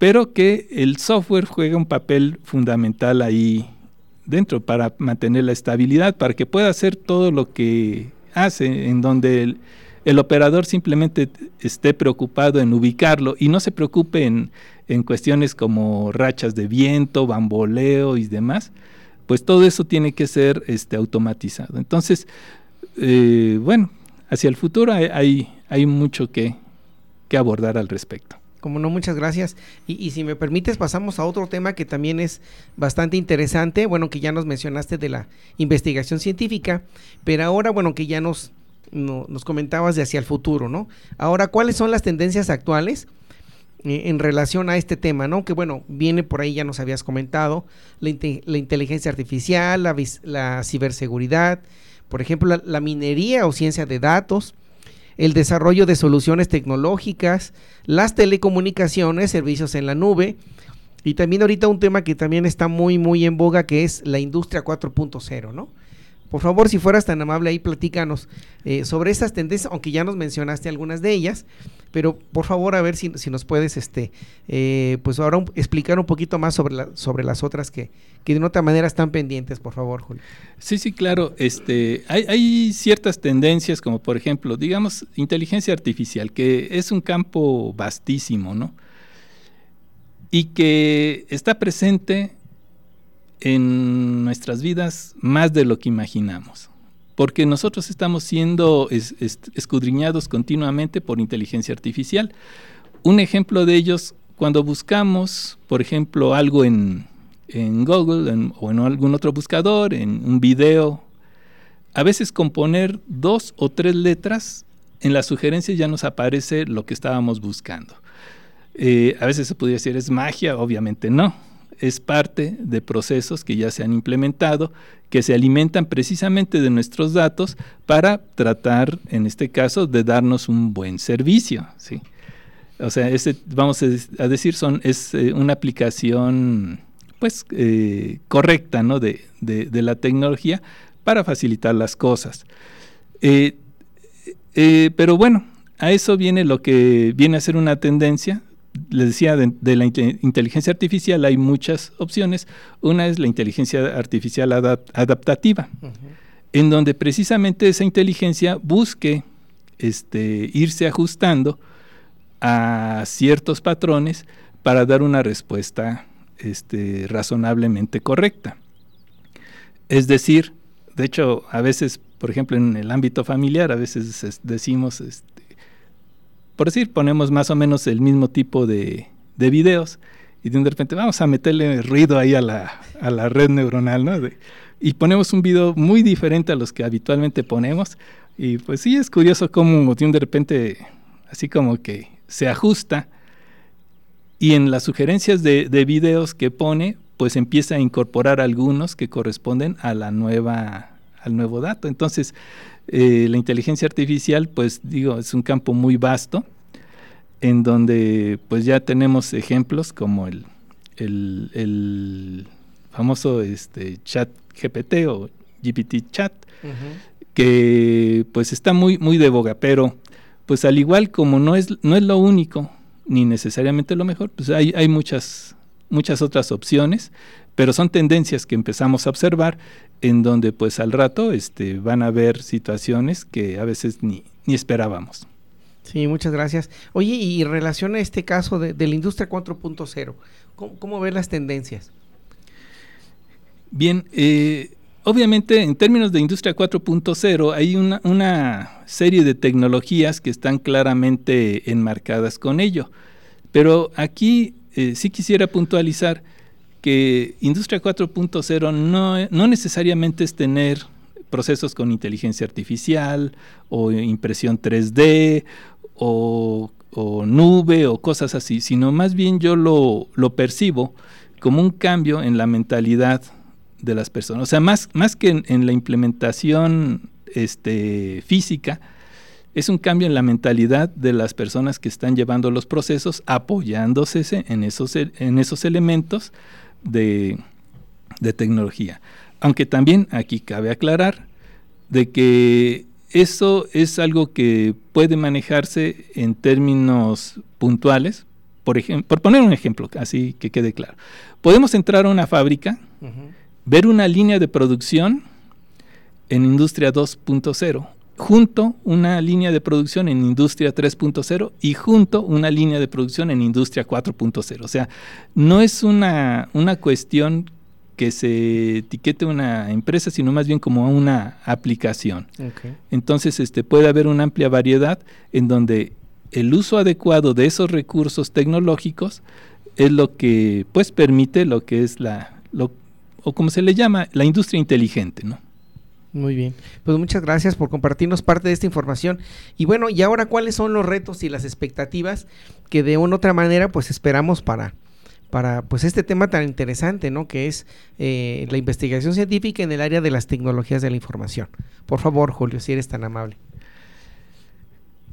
[SPEAKER 2] pero que el software juega un papel fundamental ahí dentro para mantener la estabilidad, para que pueda hacer todo lo que hace, en donde el, operador simplemente esté preocupado en ubicarlo y no se preocupe en, cuestiones como rachas de viento, bamboleo y demás, pues todo eso tiene que ser este, automatizado. Entonces, eh, bueno, hacia el futuro hay, hay mucho que abordar al respecto.
[SPEAKER 1] Como no, muchas gracias. Y, si me permites, pasamos a otro tema que también es bastante interesante. Bueno, que ya nos mencionaste de la investigación científica, pero ahora, bueno, que ya nos, nos comentabas de hacia el futuro, ¿no? Ahora, ¿cuáles son las tendencias actuales? Eh, en relación a este tema, ¿no? Que bueno, viene por ahí, ya nos habías comentado, la, inteligencia artificial, la, ciberseguridad, por ejemplo, la, minería o ciencia de datos, el desarrollo de soluciones tecnológicas, las telecomunicaciones, servicios en la nube y también ahorita un tema que también está muy muy en boga que es la industria 4.0, ¿no? Por favor, si fueras tan amable ahí, platícanos eh, sobre estas tendencias, aunque ya nos mencionaste algunas de ellas, pero por favor a ver si, si nos puedes, este, eh, pues ahora explicar un poquito más sobre, sobre las otras que, que de otra manera están pendientes, por favor, Julio.
[SPEAKER 2] Sí, sí, claro. Este, hay ciertas tendencias, como por ejemplo, digamos, inteligencia artificial, que es un campo vastísimo, ¿no? Y que está presente en nuestras vidas más de lo que imaginamos, porque nosotros estamos siendo escudriñados continuamente por inteligencia artificial. Un ejemplo de ellos, cuando buscamos, por ejemplo, algo en, Google o en algún otro buscador, en un video, a veces con poner dos o tres letras en las sugerencias ya nos aparece lo que estábamos buscando. Eh, a veces se podría decir es magia, obviamente no es parte de procesos que ya se han implementado, que se alimentan precisamente de nuestros datos para tratar, en este caso, de darnos un buen servicio. ¿sí? O sea, ese, vamos a decir, son, es eh, una aplicación pues eh, correcta ¿no? de, la tecnología para facilitar las cosas. Eh, pero bueno, a eso viene lo que viene a ser una tendencia les decía, de, la inteligencia artificial hay muchas opciones. Una es la inteligencia artificial adaptativa, en donde precisamente esa inteligencia busque este, irse ajustando a ciertos patrones para dar una respuesta este, razonablemente correcta. Es decir, de hecho, a veces, por ejemplo, en el ámbito familiar, a veces decimos, este, por decir, ponemos más o menos el mismo tipo de, videos y de repente vamos a meterle ruido ahí a la, red neuronal, ¿no? y ponemos un video muy diferente a los que habitualmente ponemos. Y pues sí, es curioso cómo de repente, así como que se ajusta y en las sugerencias de, de videos que pone, pues empieza a incorporar algunos que corresponden a la nueva, al nuevo dato. Entonces, eh, la inteligencia artificial, pues digo, es un campo muy vasto, en donde pues ya tenemos ejemplos como el, el, famoso este, chat GPT o GPT chat, que pues está muy, muy de boga, pero pues al igual como no es, no es lo único, ni necesariamente lo mejor, pues hay, hay muchas, muchas otras opciones, pero son tendencias que empezamos a observar en donde pues al rato este, van a haber situaciones que a veces ni, ni esperábamos.
[SPEAKER 1] Sí, muchas gracias. Oye, y relaciona este caso de, la industria 4.0, ¿cómo, ¿cómo ves las tendencias?
[SPEAKER 2] Bien, eh, obviamente en términos de industria 4.0 hay una, una, serie de tecnologías que están claramente enmarcadas con ello, pero aquí eh, sí quisiera puntualizar que Industria 4.0 no, no necesariamente es tener procesos con inteligencia artificial o impresión 3D o, nube o cosas así, sino más bien yo lo, percibo como un cambio en la mentalidad de las personas. O sea, más, más que en, la implementación este, física, es un cambio en la mentalidad de las personas que están llevando los procesos, apoyándose en esos, en esos elementos de, tecnología. Aunque también aquí cabe aclarar de que eso es algo que puede manejarse en términos puntuales. Por, por poner un ejemplo, así que quede claro. Podemos entrar a una fábrica, ver una línea de producción en industria 2.0 junto una línea de producción en industria 3.0 y junto una línea de producción en industria 4.0. O sea, no es una, una cuestión que se etiquete una empresa, sino más bien como una aplicación. Entonces, este, puede haber una amplia variedad en donde el uso adecuado de esos recursos tecnológicos es lo que pues permite lo que es la, lo, o como se le llama, la industria inteligente, ¿no?
[SPEAKER 1] Muy bien, pues muchas gracias por compartirnos parte de esta información. Y bueno, y ahora cuáles son los retos y las expectativas que de una u otra manera pues esperamos para, para pues este tema tan interesante, ¿no? Que es eh, la investigación científica en el área de las tecnologías de la información. Por favor, Julio, si eres tan amable.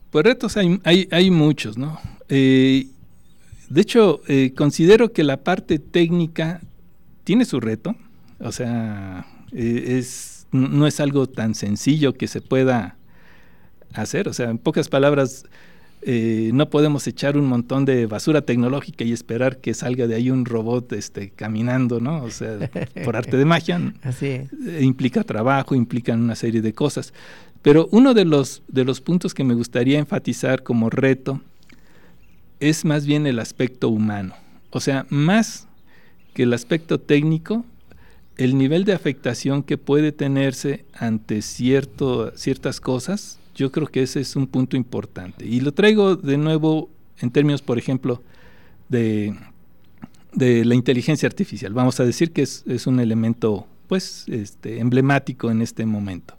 [SPEAKER 2] Pues retos hay, hay, muchos, ¿no? Eh, de hecho, eh, considero que la parte técnica tiene su reto, o sea, es no es algo tan sencillo que se pueda hacer. O sea, en pocas palabras, eh, no podemos echar un montón de basura tecnológica y esperar que salga de ahí un robot este, caminando, ¿no? O sea, por arte de magia.
[SPEAKER 1] Así
[SPEAKER 2] eh, implica trabajo, implica una serie de cosas. Pero uno de los, de los puntos que me gustaría enfatizar como reto es más bien el aspecto humano. O sea, más que el aspecto técnico, el nivel de afectación que puede tenerse ante cierto, ciertas cosas, yo creo que ese es un punto importante. Y lo traigo de nuevo en términos, por ejemplo, de, de la inteligencia artificial. Vamos a decir que es, es un elemento pues, este, emblemático en este momento.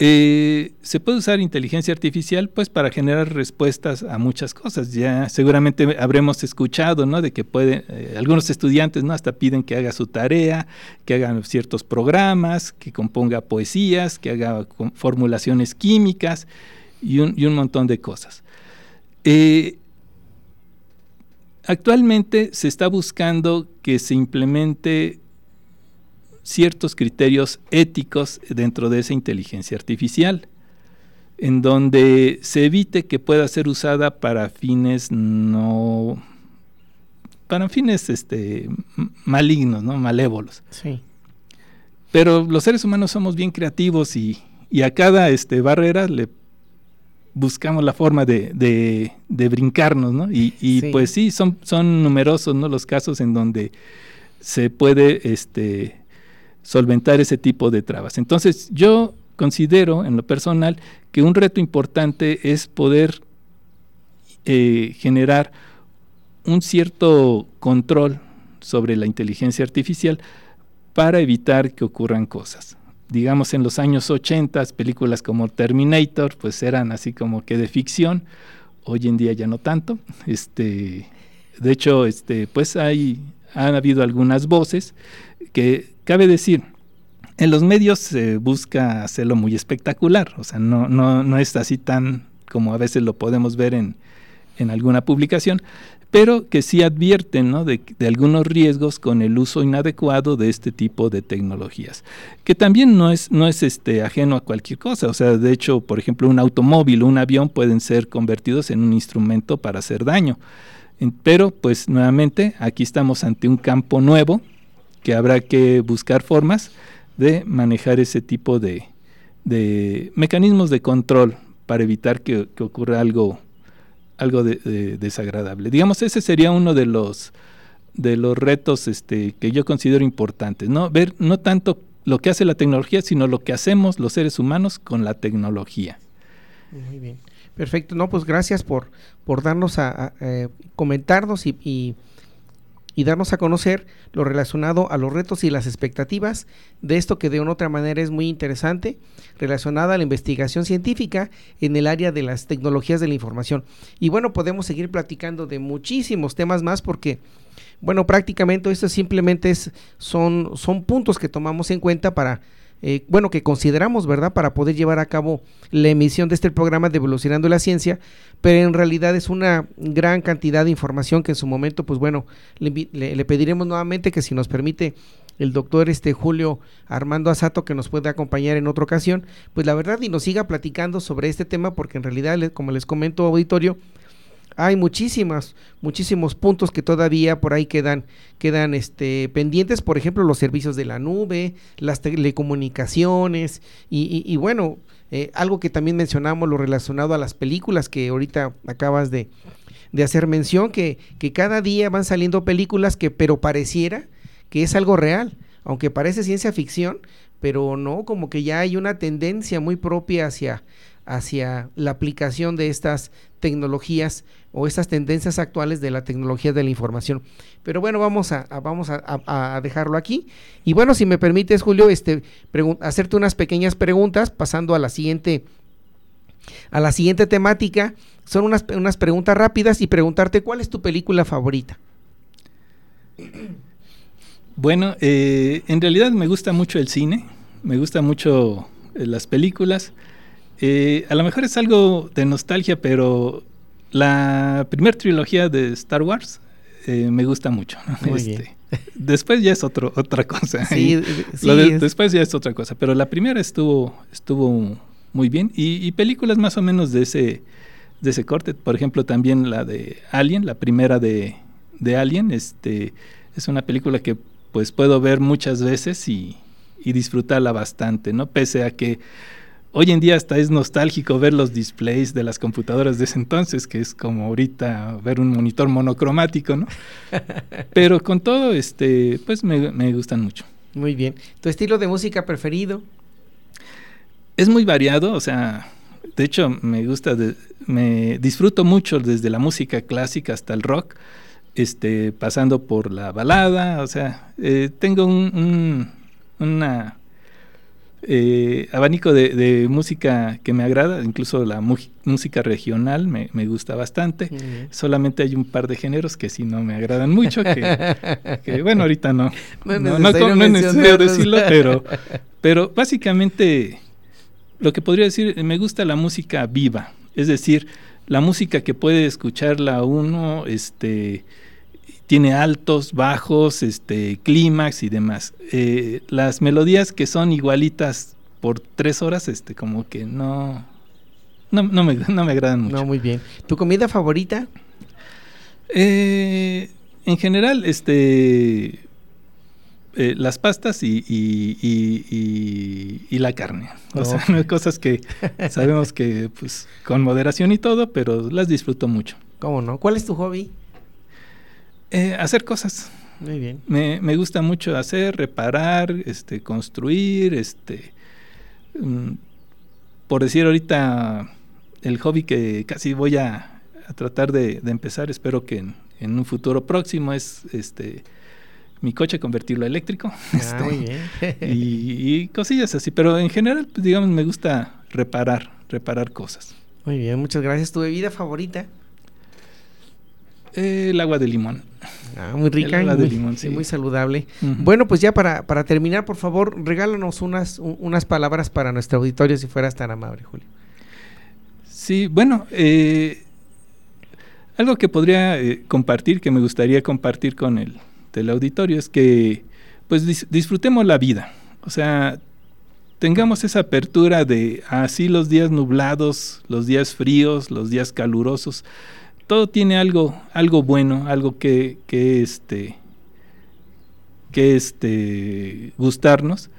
[SPEAKER 2] Eh, se puede usar inteligencia artificial pues para generar respuestas a muchas cosas. Ya seguramente habremos escuchado, ¿no? De que puede, eh, algunos estudiantes, ¿no? Hasta piden que haga su tarea, que hagan ciertos programas, que componga poesías, que haga formulaciones químicas y un, montón de cosas. Eh, actualmente se está buscando que se implemente ciertos criterios éticos dentro de esa inteligencia artificial, en donde se evite que pueda ser usada para fines no para fines este malignos, ¿no? malévolos.
[SPEAKER 1] Sí.
[SPEAKER 2] Pero los seres humanos somos bien creativos y, a cada este, barrera le buscamos la forma de, de, brincarnos, ¿no? Y, pues sí, son, son numerosos ¿no? los casos en donde se puede este, solventar ese tipo de trabas. Entonces, yo considero en lo personal que un reto importante es poder eh, generar un cierto control sobre la inteligencia artificial para evitar que ocurran cosas. Digamos, en los años 80, películas como Terminator, pues eran así como que de ficción, hoy en día ya no tanto. Este, de hecho, este, pues hay, han habido algunas voces que cabe decir, en los medios se busca hacerlo muy espectacular, o sea, no, no, no es así tan como a veces lo podemos ver en, en alguna publicación, pero que sí advierten ¿no? de, de, algunos riesgos con el uso inadecuado de este tipo de tecnologías, que también no es, no es este, ajeno a cualquier cosa, o sea, de hecho, por ejemplo, un automóvil o un avión pueden ser convertidos en un instrumento para hacer daño. Pero, pues nuevamente, aquí estamos ante un campo nuevo que habrá que buscar formas de manejar ese tipo de, mecanismos de control para evitar que, ocurra algo, algo desagradable. Digamos, ese sería uno de los, de los retos este, que yo considero importantes, ¿no? Ver no tanto lo que hace la tecnología, sino lo que hacemos los seres humanos con la tecnología.
[SPEAKER 1] Muy bien. Perfecto. No, pues gracias por, por darnos a, eh, comentarnos y y darnos a conocer lo relacionado a los retos y las expectativas de esto que de una otra manera es muy interesante, relacionada a la investigación científica en el área de las tecnologías de la información. Y bueno, podemos seguir platicando de muchísimos temas más porque bueno, prácticamente esto simplemente es, son, son puntos que tomamos en cuenta para eh, bueno, que consideramos, ¿verdad?, para poder llevar a cabo la emisión de este programa de Evolucionando la Ciencia, pero en realidad es una gran cantidad de información que en su momento, pues bueno, le, pediremos nuevamente que si nos permite el doctor este Julio Armando Asato que nos pueda acompañar en otra ocasión, pues la verdad y nos siga platicando sobre este tema porque en realidad, como les comento auditorio, hay muchísimas, muchísimos puntos que todavía por ahí quedan, quedan este, pendientes, por ejemplo, los servicios de la nube, las telecomunicaciones y, bueno, eh, algo que también mencionamos, lo relacionado a las películas que ahorita acabas de, hacer mención, que, que cada día van saliendo películas que, pero pareciera que es algo real, aunque parece ciencia ficción, pero no, como que ya hay una tendencia muy propia hacia, hacia la aplicación de estas tecnologías o estas tendencias actuales de la tecnología de la información. Pero bueno, vamos a, vamos a, dejarlo aquí. Y bueno, si me permites, Julio, este, hacerte unas pequeñas preguntas, pasando a la siguiente, a la siguiente temática. Son unas, unas preguntas rápidas y preguntarte cuál es tu película favorita.
[SPEAKER 2] Bueno, eh, en realidad me gusta mucho el cine, me gusta mucho eh, las películas. Eh, a lo mejor es algo de nostalgia, pero la primera trilogía de Star Wars eh, me gusta mucho.
[SPEAKER 1] Muy bien.
[SPEAKER 2] Este, después ya es otro, otra cosa.
[SPEAKER 1] Sí, eh,
[SPEAKER 2] lo
[SPEAKER 1] sí,
[SPEAKER 2] de-
[SPEAKER 1] es-
[SPEAKER 2] después ya es otra cosa. Pero la primera estuvo, estuvo muy bien. Y, y películas más o menos de ese, de ese corte. Por ejemplo, también la de Alien, la primera de, de Alien. Este, es una película que pues puedo ver muchas veces y, y disfrutarla bastante, ¿no? Pese a que hoy en día hasta es nostálgico ver los displays de las computadoras de ese entonces, que es como ahorita ver un monitor monocromático, ¿no? Pero con todo, este, pues me, me gustan mucho.
[SPEAKER 1] Muy bien. ¿Tu estilo de música preferido?
[SPEAKER 2] Es muy variado, o sea, de hecho me gusta, de- me disfruto mucho desde la música clásica hasta el rock, este, pasando por la balada, o sea, eh, tengo un, un- una eh, abanico de, de música que me agrada, incluso la música regional me, me gusta bastante. Solamente hay un par de géneros que sí no me agradan mucho, que, que, bueno, ahorita no.
[SPEAKER 1] No es
[SPEAKER 2] no, no,
[SPEAKER 1] necesario
[SPEAKER 2] no es necesario decirlo, pero, pero básicamente lo que podría decir, me gusta la música viva, es decir, la música que puede escucharla uno, este, tiene altos, bajos, este, clímax y demás. Eh, las melodías que son igualitas por tres horas, este, como que no, no, no me, no me agradan mucho.
[SPEAKER 1] No, muy bien. ¿Tu comida favorita?
[SPEAKER 2] Eh, en general, este, eh, las pastas y, y- y- y- y la carne. O sea, cosas que sabemos que pues con moderación y todo, pero las disfruto mucho.
[SPEAKER 1] ¿Cómo no? ¿Cuál es tu hobby?
[SPEAKER 2] Eh, hacer cosas.
[SPEAKER 1] Muy bien.
[SPEAKER 2] Me, me gusta mucho hacer, reparar, este, construir, este, mm, por decir ahorita el hobby que casi voy a, a tratar de, de empezar, espero que en, en un futuro próximo es este mi coche convertirlo a eléctrico
[SPEAKER 1] Ah,
[SPEAKER 2] este,
[SPEAKER 1] muy bien.
[SPEAKER 2] y, y cosillas así, pero en general pues, digamos me gusta reparar, reparar cosas.
[SPEAKER 1] Muy bien, muchas gracias. ¿Tu bebida favorita?
[SPEAKER 2] Eh, el agua de limón.
[SPEAKER 1] Ah, muy rica y
[SPEAKER 2] agua de limón, sí.
[SPEAKER 1] muy saludable. Bueno, pues ya para, para terminar, por favor, regálanos unas, un- unas palabras para nuestro auditorio, si fueras tan amable, Julio.
[SPEAKER 2] Sí, bueno, eh, algo que podría eh, compartir, que me gustaría compartir con el teleauditorio es que pues dis- disfrutemos la vida. O sea, tengamos esa apertura de así los días nublados, los días fríos, los días calurosos. Todo tiene algo, algo bueno, algo que, que este que este gustarnos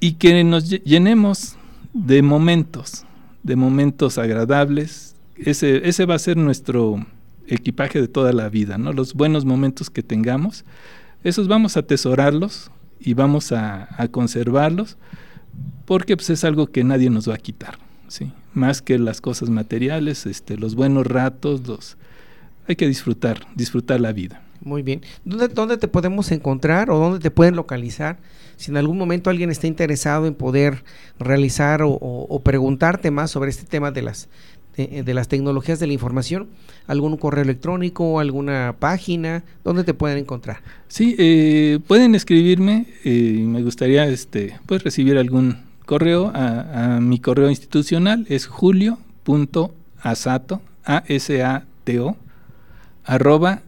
[SPEAKER 2] y que nos lle- llenemos de momentos, de momentos agradables. Ese, ese va a ser nuestro equipaje de toda la vida, ¿no? Los buenos momentos que tengamos, esos vamos a atesorarlos y vamos a, a conservarlos, porque pues, es algo que nadie nos va a quitar, ¿sí? Más que las cosas materiales, este, los buenos ratos, los hay que disfrutar, disfrutar la vida.
[SPEAKER 1] Muy bien. ¿Dónde, ¿Dónde te podemos encontrar o dónde te pueden localizar? Si en algún momento alguien está interesado en poder realizar o, o- o preguntarte más sobre este tema de las, de, de las tecnologías de la información, algún correo electrónico, alguna página, ¿dónde te pueden encontrar?
[SPEAKER 2] Sí, eh, pueden escribirme eh, y me gustaría este, pues, recibir algún correo a, mi correo institucional es julio.asato, A-S-A-T-O, arroba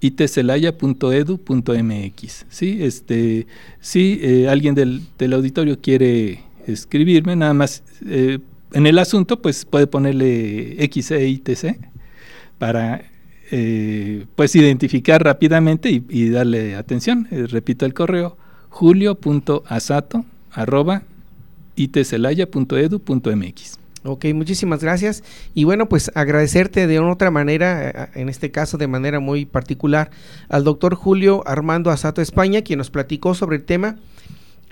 [SPEAKER 2] itcelaya.edu.mx. Sí, este, si eh, alguien del, del auditorio quiere escribirme, nada más eh, en el asunto, pues puede ponerle XEITC para eh, pues identificar rápidamente y, y darle atención. Eh, repito el correo, julio.asato arroba itcelaya.edu.mx.
[SPEAKER 1] Ok, muchísimas gracias. Y bueno, pues agradecerte de otra manera, eh, en este caso de manera muy particular, al doctor Julio Armando Asato España, quien nos platicó sobre el tema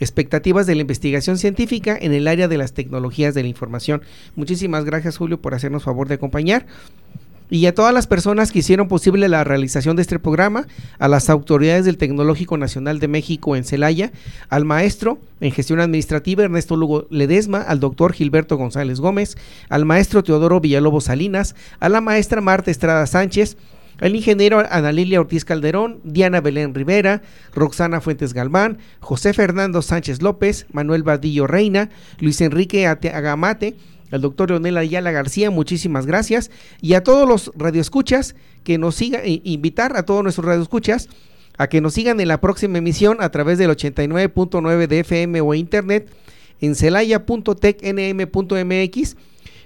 [SPEAKER 1] expectativas de la investigación científica en el área de las tecnologías de la información. Muchísimas gracias, Julio, por hacernos favor de acompañar. Y a todas las personas que hicieron posible la realización de este programa, a las autoridades del Tecnológico Nacional de México en Celaya, al maestro en gestión administrativa Ernesto Lugo Ledesma, al doctor Gilberto González Gómez, al maestro Teodoro Villalobos Salinas, a la maestra Marta Estrada Sánchez, al ingeniero Ana Lilia Ortiz Calderón, Diana Belén Rivera, Roxana Fuentes Galván, José Fernando Sánchez López, Manuel Vadillo Reina, Luis Enrique Ate- Agamate, al doctor Leonel Ayala García, muchísimas gracias. Y a todos los radioescuchas que nos sigan, invitar a todos nuestros radioescuchas a que nos sigan en la próxima emisión a través del 89.9 de FM o internet en celaya.tecnm.mx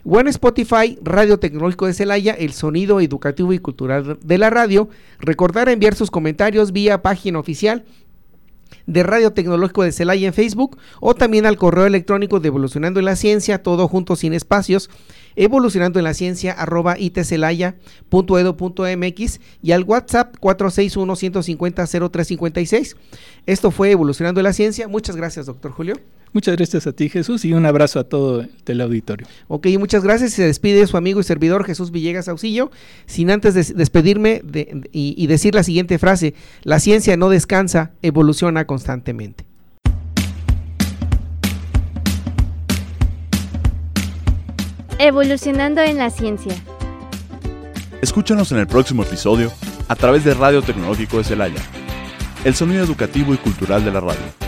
[SPEAKER 1] o en Spotify, Radio Tecnológico de Celaya, el sonido educativo y cultural de la radio. Recordar enviar sus comentarios vía página oficial de Radio Tecnológico de Celaya en Facebook o también al correo electrónico de Evolucionando en la Ciencia, todo junto sin espacios, evolucionando en la ciencia arroba itcelaya.edu.mx y al WhatsApp 461 150 0356. Esto fue Evolucionando en la Ciencia. Muchas gracias, doctor Julio.
[SPEAKER 2] Muchas gracias a ti, Jesús, y un abrazo a todo el auditorio.
[SPEAKER 1] Ok, muchas gracias. Se despide su amigo y servidor Jesús Villegas Auxillo, sin antes despedirme y, y decir la siguiente frase, la ciencia no descansa, evoluciona constantemente.
[SPEAKER 3] Evolucionando en la ciencia.
[SPEAKER 4] Escúchanos en el próximo episodio a través de Radio Tecnológico de Celaya, el sonido educativo y cultural de la radio.